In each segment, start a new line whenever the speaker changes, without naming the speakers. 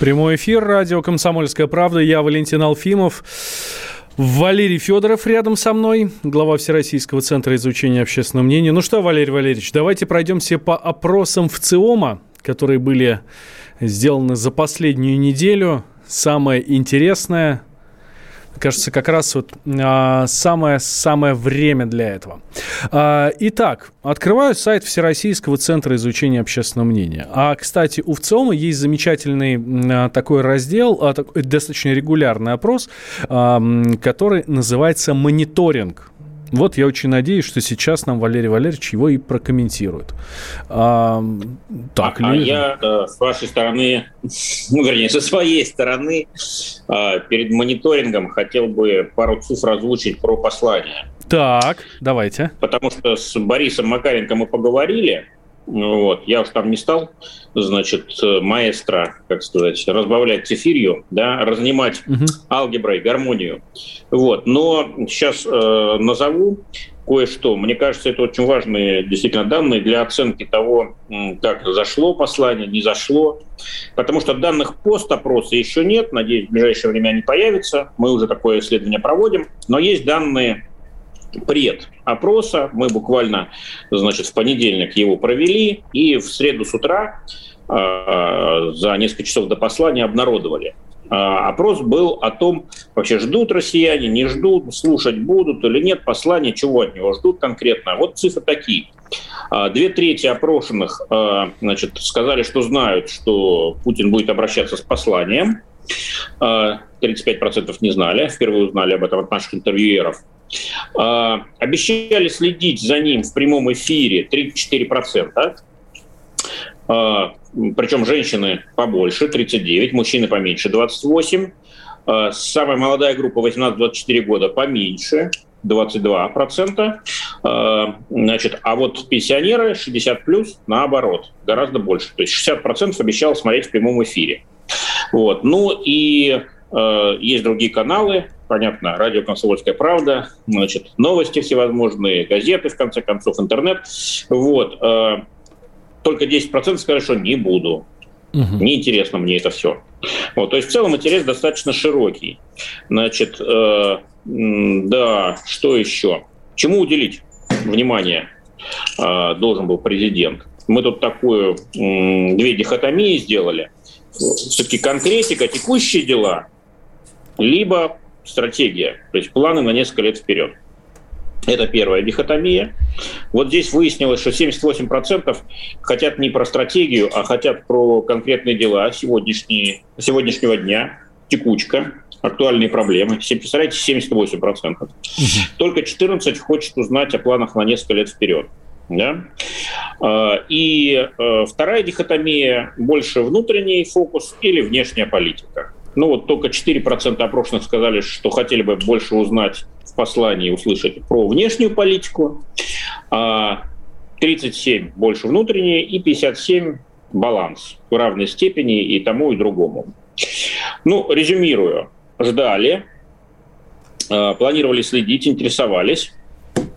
Прямой эфир, радио «Комсомольская правда». Я Валентин Алфимов. Валерий Федоров рядом со мной, глава Всероссийского центра изучения общественного мнения. Ну что, Валерий Валерьевич, давайте пройдемся по опросам в ЦИОМа, которые были сделаны за последнюю неделю. Самое интересное, кажется, как раз вот самое-самое время для этого. А, итак, открываю сайт Всероссийского центра изучения общественного мнения. А, кстати, у ВЦИОМа есть замечательный а, такой раздел, а, такой, достаточно регулярный опрос, который называется «Мониторинг». Вот я очень надеюсь, что сейчас нам Валерий Валерьевич его и прокомментирует.
А, так а, ли? А я э, с вашей стороны, ну, вернее, со своей стороны, э, перед мониторингом хотел бы пару цифр озвучить про послание.
Так, давайте.
Потому что с Борисом Макаренко мы поговорили, вот. Я уж там не стал, значит, маэстро, как сказать, разбавлять цифирью, да, разнимать угу. алгеброй, гармонию. Вот. Но сейчас э, назову кое-что. Мне кажется, это очень важные действительно данные для оценки того, как зашло послание, не зашло. Потому что данных пост-опроса еще нет. Надеюсь, в ближайшее время они появятся. Мы уже такое исследование проводим. Но есть данные пред опроса. Мы буквально, значит, в понедельник его провели, и в среду с утра э, за несколько часов до послания обнародовали. Э, опрос был о том, вообще ждут россияне, не ждут, слушать будут или нет послания, чего от него ждут конкретно. Вот цифры такие. Э, две трети опрошенных значит, сказали, что знают, что Путин будет обращаться с посланием. 35% не знали, впервые узнали об этом от наших интервьюеров. А, обещали следить за ним в прямом эфире 34%. А, причем женщины побольше, 39, мужчины поменьше, 28. А, самая молодая группа 18-24 года поменьше, 22%. Значит, а вот пенсионеры 60 плюс наоборот, гораздо больше. То есть 60% обещал смотреть в прямом эфире. Вот. Ну и э, есть другие каналы, понятно, радио «Комсомольская правда», значит, новости всевозможные, газеты, в конце концов, интернет. Вот. Э, только 10% сказали, что не буду. Угу. Неинтересно мне это все. Вот, то есть в целом интерес достаточно широкий. Значит, э, да, что еще? Чему уделить внимание э, должен был президент? Мы тут такую э, две дихотомии сделали. Все-таки конкретика, текущие дела, либо стратегия, то есть планы на несколько лет вперед. Это первая дихотомия. Вот здесь выяснилось, что 78% хотят не про стратегию, а хотят про конкретные дела сегодняшние, сегодняшнего дня, текучка, актуальные проблемы. Представляете, 78%. Угу. Только 14% хочет узнать о планах на несколько лет вперед. Да? А, и э, вторая дихотомия больше внутренний фокус или внешняя политика. Ну вот только 4% опрошенных сказали, что хотели бы больше узнать в послании, услышать про внешнюю политику, а 37 больше внутренние и 57 баланс в равной степени и тому, и другому. Ну, резюмирую. Ждали, а, планировали следить, интересовались,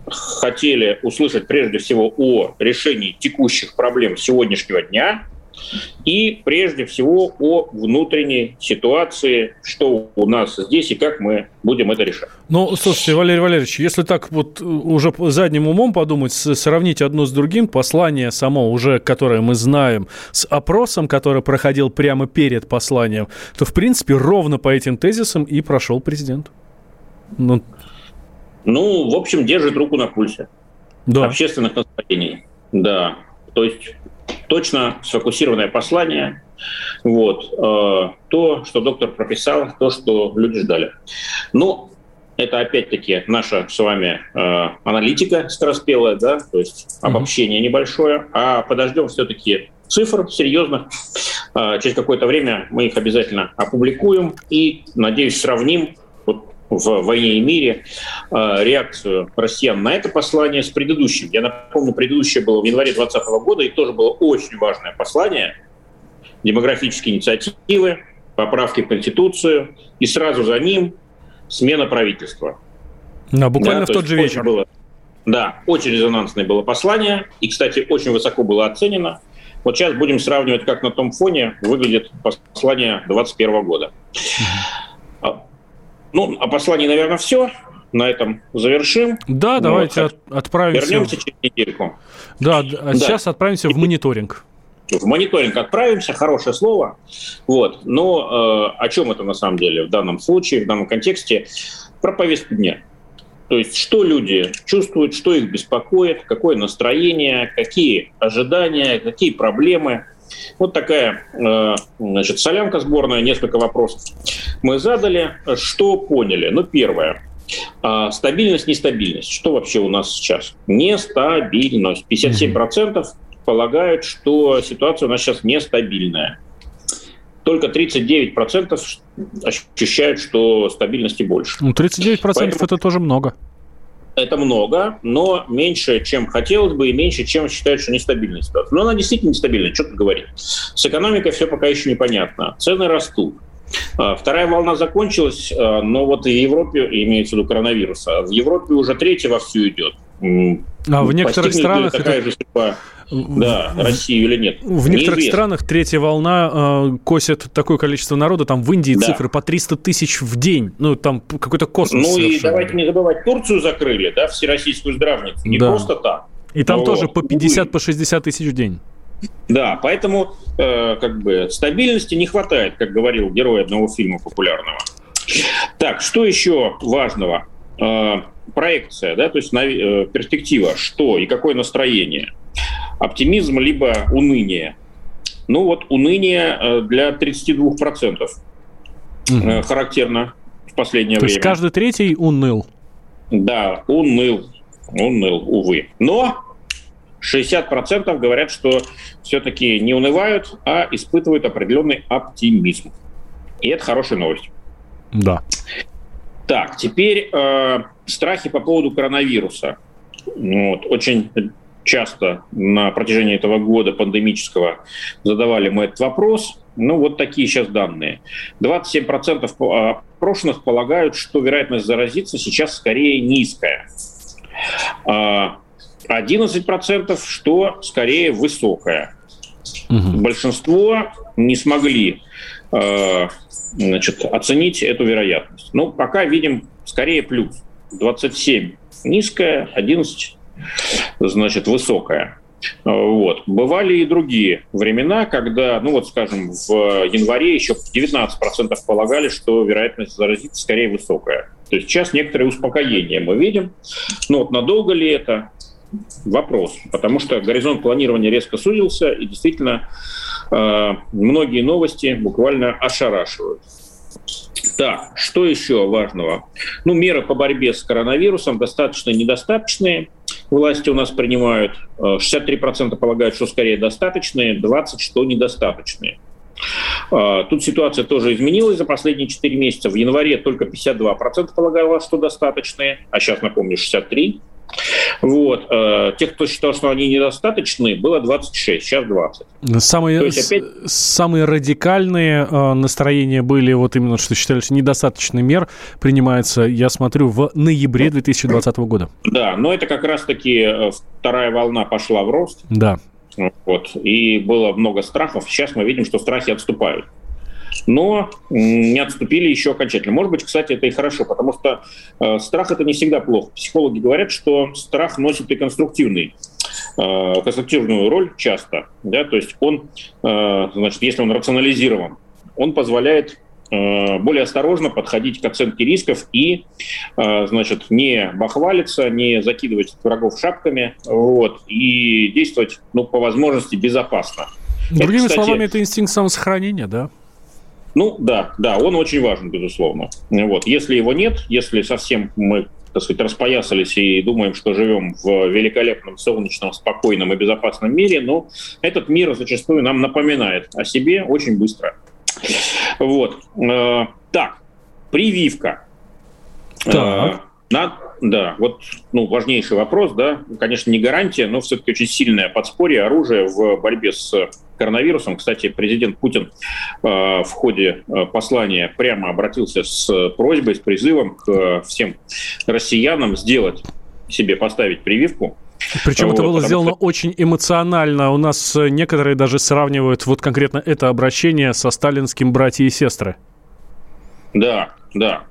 хотели услышать прежде всего о решении текущих проблем сегодняшнего дня, и прежде всего о внутренней ситуации, что у нас здесь и как мы будем это решать.
Ну, слушайте, Валерий Валерьевич, если так вот уже задним умом подумать, сравнить одно с другим, послание само уже, которое мы знаем, с опросом, который проходил прямо перед посланием, то, в принципе, ровно по этим тезисам и прошел президент.
Ну, ну в общем, держит руку на пульсе да. общественных настроений. Да, то есть точно сфокусированное послание, вот, э, то, что доктор прописал, то, что люди ждали. Ну, это опять-таки наша с вами э, аналитика скороспелая, да, то есть обобщение небольшое, а подождем все-таки цифр серьезных. А, через какое-то время мы их обязательно опубликуем и, надеюсь, сравним в «Войне и мире» а, реакцию россиян на это послание с предыдущим. Я напомню, предыдущее было в январе 2020 года, и тоже было очень важное послание. Демографические инициативы, поправки в Конституцию, и сразу за ним смена правительства.
Да, буквально да, в тот же вечер.
Было, да, очень резонансное было послание, и, кстати, очень высоко было оценено. Вот сейчас будем сравнивать, как на том фоне выглядит послание 2021 года. Ну, а послание, наверное, все. На этом завершим.
Да, ну, давайте от, отправимся.
Вернемся через недельку.
Да, а да. сейчас отправимся в мониторинг.
В мониторинг отправимся, хорошее слово. Вот. Но э, о чем это на самом деле в данном случае, в данном контексте? Про повестку дня. То есть что люди чувствуют, что их беспокоит, какое настроение, какие ожидания, какие проблемы. Вот такая э, значит, солянка сборная, несколько вопросов мы задали. Что поняли? Ну, первое. А, стабильность, нестабильность. Что вообще у нас сейчас? Нестабильность. 57% полагают, что ситуация у нас сейчас нестабильная. Только 39% ощущают, что стабильности больше.
Ну, 39% Поэтому... это тоже много.
Это много, но меньше, чем хотелось бы, и меньше, чем считают, что нестабильная ситуация. Но она действительно нестабильная, что тут говорить. С экономикой все пока еще непонятно. Цены растут. А, вторая волна закончилась, а, но вот и в Европе, имеется в виду коронавируса, в Европе уже третья вовсю идет.
А в некоторых странах
такая это... же судьба, да, Россию или нет.
В некоторых Неизвестно. странах третья волна э, косит такое количество народа, там в Индии да. цифры по 300 тысяч в день, ну там какой-то космос.
Ну совершенно. и давайте не забывать, Турцию закрыли, да, всероссийскую здравницу, не да. просто так.
И там вот. тоже по 50, по 60 тысяч в день.
Да, поэтому э, как бы стабильности не хватает, как говорил герой одного фильма популярного. Так, что еще важного? Э, проекция, да, то есть на, э, перспектива, что и какое настроение. Оптимизм либо уныние. Ну вот уныние э, для 32% угу. э, характерно в последнее
то
время.
То есть каждый третий уныл?
Да, уныл, уныл, увы. Но 60% говорят, что все-таки не унывают, а испытывают определенный оптимизм. И это хорошая новость.
Да.
Так, теперь э, страхи по поводу коронавируса. Вот, очень часто на протяжении этого года пандемического задавали мы этот вопрос. Ну, вот такие сейчас данные. 27% опрошенных полагают, что вероятность заразиться сейчас скорее низкая. 11% что скорее высокая. Угу. Большинство не смогли э, значит, оценить эту вероятность. Ну, пока видим скорее плюс. 27 низкая, 11 значит высокая. Вот. Бывали и другие времена, когда, ну вот скажем, в январе еще 19% полагали, что вероятность заразиться скорее высокая. То есть сейчас некоторое успокоение мы видим. Но вот надолго ли это? вопрос, потому что горизонт планирования резко сузился, и действительно э, многие новости буквально ошарашивают. Так, что еще важного? Ну, меры по борьбе с коронавирусом достаточно недостаточные. Власти у нас принимают 63% э, полагают, что скорее достаточные, 20% что недостаточные. Э, тут ситуация тоже изменилась за последние 4 месяца. В январе только 52% полагало, что достаточные, а сейчас, напомню, 63%. Вот. Э, тех, кто считал, что они недостаточны, было 26, сейчас 20.
Самые, опять... самые радикальные э, настроения были вот именно, что считали, что недостаточный мер принимается, я смотрю, в ноябре 2020 года.
Да, но это как раз-таки э, вторая волна пошла в рост.
Да.
Вот. И было много страхов. Сейчас мы видим, что страхи отступают но не отступили еще окончательно. Может быть, кстати, это и хорошо, потому что э, страх это не всегда плохо. Психологи говорят, что страх носит и конструктивный э, конструктивную роль часто, да, то есть он, э, значит, если он рационализирован, он позволяет э, более осторожно подходить к оценке рисков и, э, значит, не бахвалиться, не закидывать врагов шапками, вот, и действовать, ну, по возможности безопасно.
Другими это, кстати, словами, это инстинкт самосохранения, да?
Ну да, да, он очень важен, безусловно. Вот. Если его нет, если совсем мы так сказать, распоясались и думаем, что живем в великолепном, солнечном, спокойном и безопасном мире, но этот мир зачастую нам напоминает о себе очень быстро. Вот. Э, так, прививка. Так. На, да, вот ну, важнейший вопрос, да, конечно, не гарантия, но все-таки очень сильное подспорье, оружие в борьбе с коронавирусом. Кстати, президент Путин э, в ходе э, послания прямо обратился с просьбой, с призывом к э, всем россиянам сделать себе поставить прививку.
Причем вот, это было сделано что... очень эмоционально. У нас некоторые даже сравнивают вот конкретно это обращение со сталинским «братья и сестры».
Да, да.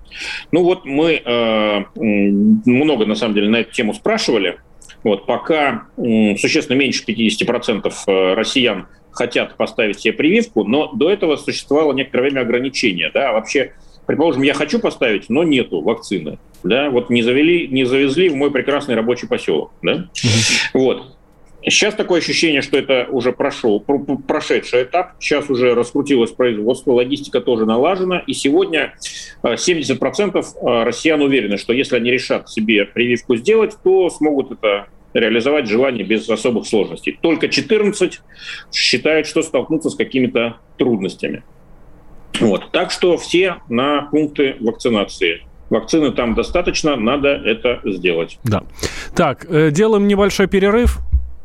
Ну вот мы э, много, на самом деле, на эту тему спрашивали. Вот пока э, существенно меньше 50% э, россиян хотят поставить себе прививку, но до этого существовало некоторое время ограничения. Да? Вообще, предположим, я хочу поставить, но нету вакцины. Да? Вот не, завели, не завезли в мой прекрасный рабочий поселок. Да? Вот. Сейчас такое ощущение, что это уже прошел, прошедший этап. Сейчас уже раскрутилось производство, логистика тоже налажена. И сегодня 70% э, э, россиян уверены, что если они решат себе прививку сделать, то смогут это реализовать желание без особых сложностей. Только 14 считают, что столкнутся с какими-то трудностями. Вот. Так что все на пункты вакцинации. Вакцины там достаточно, надо это сделать.
Да. Так, э, делаем небольшой перерыв.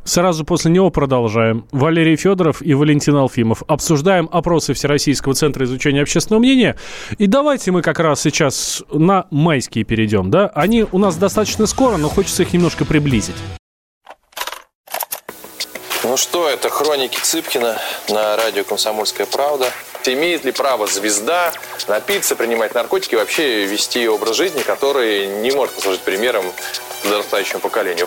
Сразу после него продолжаем. Валерий Федоров и Валентин Алфимов. Обсуждаем опросы Всероссийского центра изучения общественного мнения. И давайте мы как раз сейчас на майские перейдем. Да? Они у нас достаточно скоро, но хочется их немножко приблизить.
Ну что, это хроники Цыпкина на радио «Комсомольская правда». Имеет ли право звезда напиться, принимать наркотики и вообще вести образ жизни, который не может послужить примером подрастающему поколению?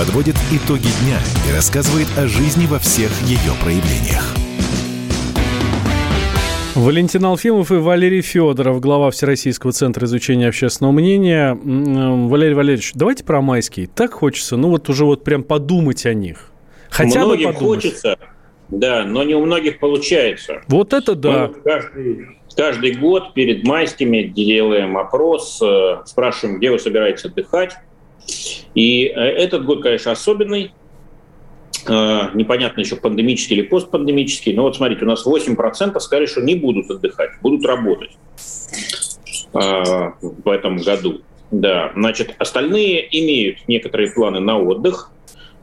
подводит итоги дня и рассказывает о жизни во всех ее проявлениях.
Валентин Алфимов и Валерий Федоров, глава Всероссийского центра изучения общественного мнения. Валерий Валерьевич, давайте про майские. Так хочется, ну вот уже вот прям подумать о них.
Хотя Многим бы подумать. хочется, да, но не у многих получается.
Вот это да. Мы
каждый, каждый год перед майскими делаем опрос, э, спрашиваем, где вы собираетесь отдыхать. И э, этот год, конечно, особенный. Э, непонятно еще пандемический или постпандемический. Но вот смотрите, у нас 8% сказали, что не будут отдыхать, будут работать э, в этом году. Да, значит, остальные имеют некоторые планы на отдых,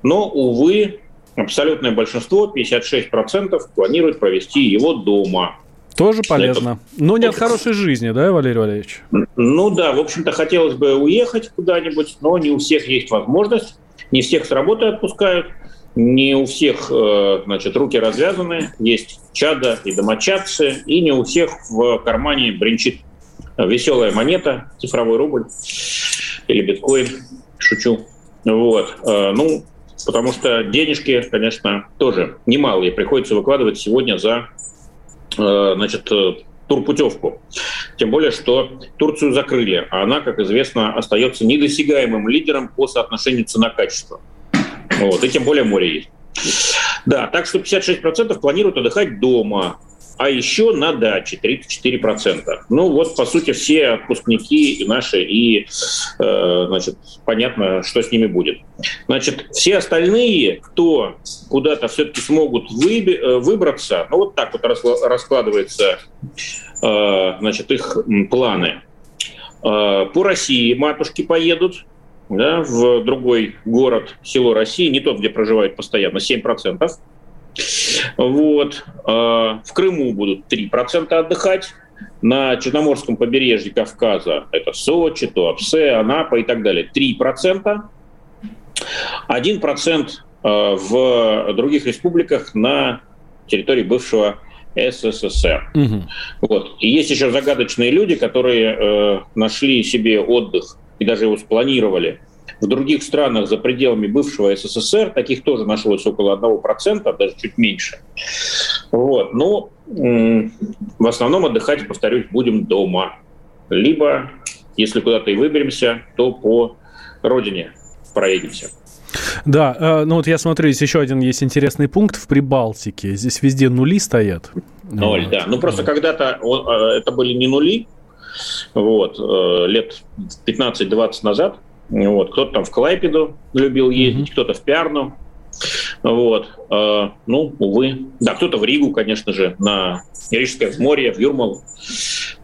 но, увы, абсолютное большинство, 56%, планирует провести его дома.
Тоже полезно. Это... Но не от хорошей жизни, да, Валерий Валерьевич?
Ну да, в общем-то, хотелось бы уехать куда-нибудь, но не у всех есть возможность. Не всех с работы отпускают, не у всех, э, значит, руки развязаны. Есть чада и домочадцы, и не у всех в кармане бренчит веселая монета, цифровой рубль или биткоин. Шучу. Вот. Э, ну, потому что денежки, конечно, тоже немалые приходится выкладывать сегодня за значит, э, турпутевку. Тем более, что Турцию закрыли, а она, как известно, остается недосягаемым лидером по соотношению цена-качество. Вот, и тем более море есть. Да, так что 56% планируют отдыхать дома а еще на даче 34%. Ну вот, по сути, все отпускники наши, и, э, значит, понятно, что с ними будет. Значит, все остальные, кто куда-то все-таки смогут э, выбраться, ну вот так вот раскладывается, э, значит, их планы. Э, по России матушки поедут, да, в другой город, село России, не тот, где проживают постоянно, 7%. Вот. В Крыму будут 3% отдыхать. На Черноморском побережье Кавказа это Сочи, Туапсе, Анапа и так далее. 3%. 1% в других республиках на территории бывшего СССР. Угу. Вот. И есть еще загадочные люди, которые э, нашли себе отдых и даже его спланировали в других странах за пределами бывшего СССР. Таких тоже нашлось около 1%, даже чуть меньше. Вот. Но э, в основном отдыхать, повторюсь, будем дома. Либо, если куда-то и выберемся, то по родине проедемся.
Да, э, ну вот я смотрю, здесь еще один есть интересный пункт в Прибалтике. Здесь везде нули стоят.
Ноль, вот. да. Ну просто когда-то э, это были не нули, вот, э, лет 15-20 назад. Вот, кто-то там в Клайпеду любил ездить, mm-hmm. кто-то в Пиарну. Вот, ну, увы. Да, кто-то в Ригу, конечно же, на Рижское море, в Юрмалу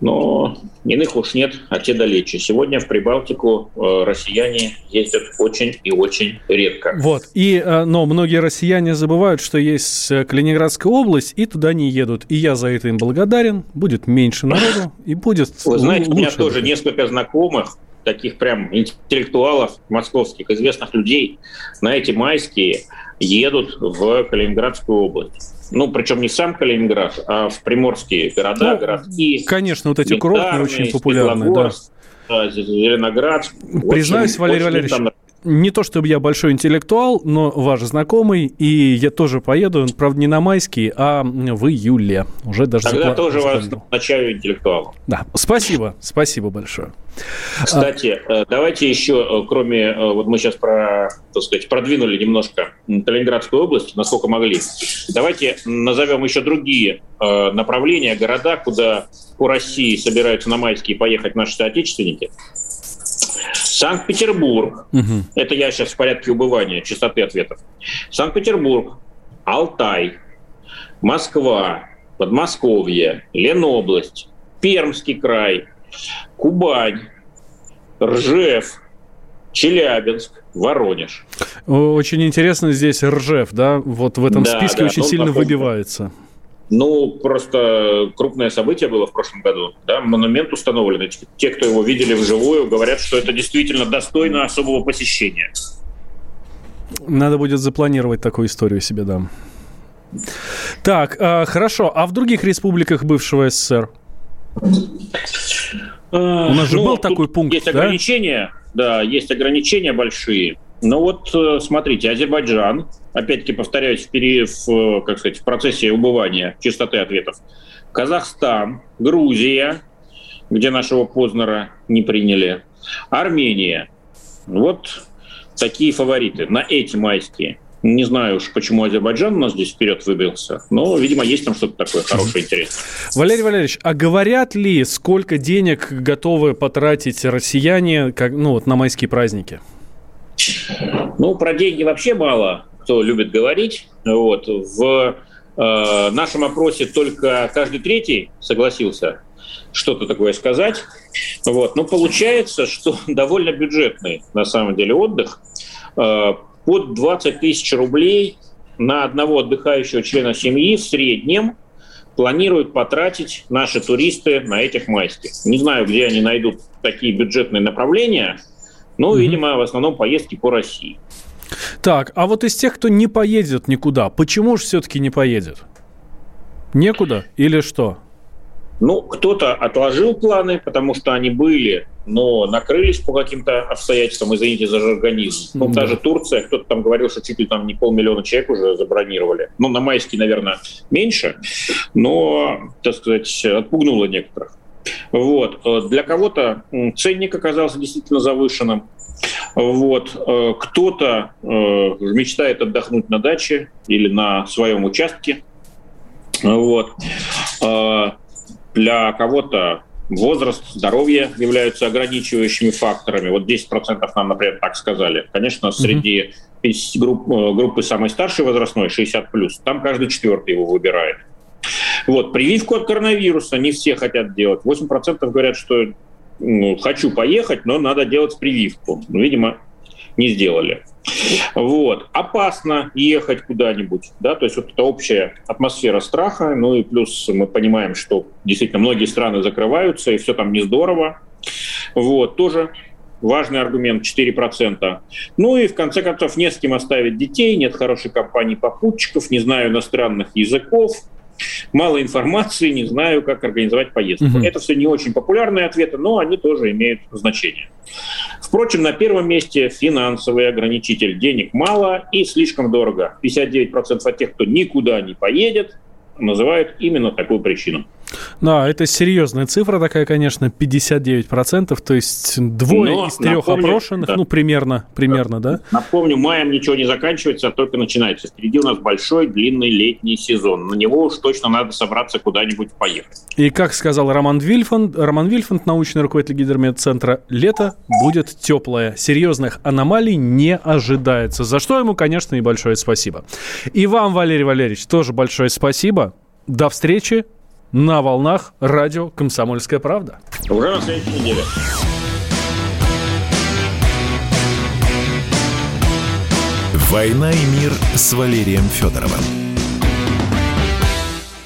но иных уж нет, а те далече. Сегодня в Прибалтику э, россияне ездят очень и очень редко.
Вот, и, э, но многие россияне забывают, что есть э, Калининградская область, и туда не едут. И я за это им благодарен. Будет меньше народу, и будет
Вы знаете, у меня тоже несколько знакомых, таких прям интеллектуалов московских, известных людей на эти майские едут в Калининградскую область ну, причем не сам Калининград, а в приморские города, ну, городские.
Конечно, вот эти курортные очень популярные, да.
Зеленоград.
Признаюсь, очень, Валерий Валерьевич, там не то чтобы я большой интеллектуал, но ваш знакомый, и я тоже поеду, правда, не на майский, а в июле. Уже даже
Тогда запла- тоже вас назначаю интеллектуалом.
Да, спасибо, спасибо большое.
Кстати, а... давайте еще, э, кроме, э, вот мы сейчас про, так сказать, продвинули немножко Калининградскую область, насколько могли. Давайте назовем еще другие направления, города, куда по России собираются на майские поехать наши соотечественники. Санкт-Петербург. Угу. Это я сейчас в порядке убывания, частоты ответов. Санкт-Петербург, Алтай, Москва, Подмосковье, Ленобласть, Пермский край, Кубань, Ржев, Челябинск, Воронеж.
Очень интересно здесь Ржев, да? Вот в этом да, списке да, очень сильно похож, выбивается.
Ну, просто крупное событие было в прошлом году. Да, монумент установлен. Те, кто его видели вживую, говорят, что это действительно достойно особого посещения.
Надо будет запланировать такую историю себе, да. Так, э, хорошо. А в других республиках бывшего СССР?
У нас же ну, был такой пункт, Есть да? ограничения, да, есть ограничения большие. Ну вот, э, смотрите, Азербайджан, опять-таки повторяюсь, в, период, в, как сказать, в процессе убывания частоты ответов. Казахстан, Грузия, где нашего Познера не приняли, Армения. Вот такие фавориты на эти майские. Не знаю уж, почему Азербайджан у нас здесь вперед выбился, но, видимо, есть там что-то такое хорошее, интересное.
Валерий Валерьевич, а говорят ли, сколько денег готовы потратить россияне как, ну, вот, на майские праздники?
Ну, про деньги вообще мало кто любит говорить. Вот. В э, нашем опросе только каждый третий согласился что-то такое сказать. Вот. Но получается, что довольно бюджетный на самом деле отдых. Э, под 20 тысяч рублей на одного отдыхающего члена семьи в среднем планируют потратить наши туристы на этих майских. Не знаю, где они найдут такие бюджетные направления – ну, mm-hmm. видимо, в основном поездки по России.
Так, а вот из тех, кто не поедет никуда, почему же все-таки не поедет? Некуда или что?
Ну, кто-то отложил планы, потому что они были, но накрылись по каким-то обстоятельствам, извините за жаргонизм. Ну, да. даже Турция, кто-то там говорил, что чуть ли там не полмиллиона человек уже забронировали. Ну, на майский, наверное, меньше, но, так сказать, отпугнуло некоторых. Вот. Э, для кого-то ценник оказался действительно завышенным. Вот. Э, кто-то э, мечтает отдохнуть на даче или на своем участке. Вот. Для кого-то возраст, здоровье являются ограничивающими факторами. Вот 10% нам, например, так сказали. Конечно, среди групп, группы самой старшей возрастной, 60+, там каждый четвертый его выбирает. Вот, прививку от коронавируса не все хотят делать. 8% говорят, что ну, хочу поехать, но надо делать прививку. Ну, видимо, не сделали. Вот. Опасно ехать куда-нибудь, да, то есть вот эта общая атмосфера страха, ну и плюс мы понимаем, что действительно многие страны закрываются, и все там не здорово. Вот, тоже важный аргумент 4%. Ну и в конце концов не с кем оставить детей, нет хорошей компании попутчиков, не знаю иностранных языков, мало информации, не знаю, как организовать поездку. Угу. Это все не очень популярные ответы, но они тоже имеют значение. Впрочем, на первом месте финансовый ограничитель. Денег мало и слишком дорого. 59% от тех, кто никуда не поедет, называют именно такую причину.
Да, это серьезная цифра такая, конечно, 59%, то есть двое Но, из трех напомню, опрошенных, да. ну, примерно, примерно, да. да?
Напомню, маем ничего не заканчивается, а только начинается. Впереди у нас большой, длинный летний сезон. На него уж точно надо собраться куда-нибудь поехать.
И как сказал Роман Вильфанд, Роман Вильфанд, научный руководитель гидромедцентра, лето будет теплое. Серьезных аномалий не ожидается. За что ему, конечно, и большое спасибо. И вам, Валерий Валерьевич, тоже большое спасибо. До встречи на волнах радио «Комсомольская правда».
Уже на следующей неделе.
«Война и мир» с Валерием Федоровым.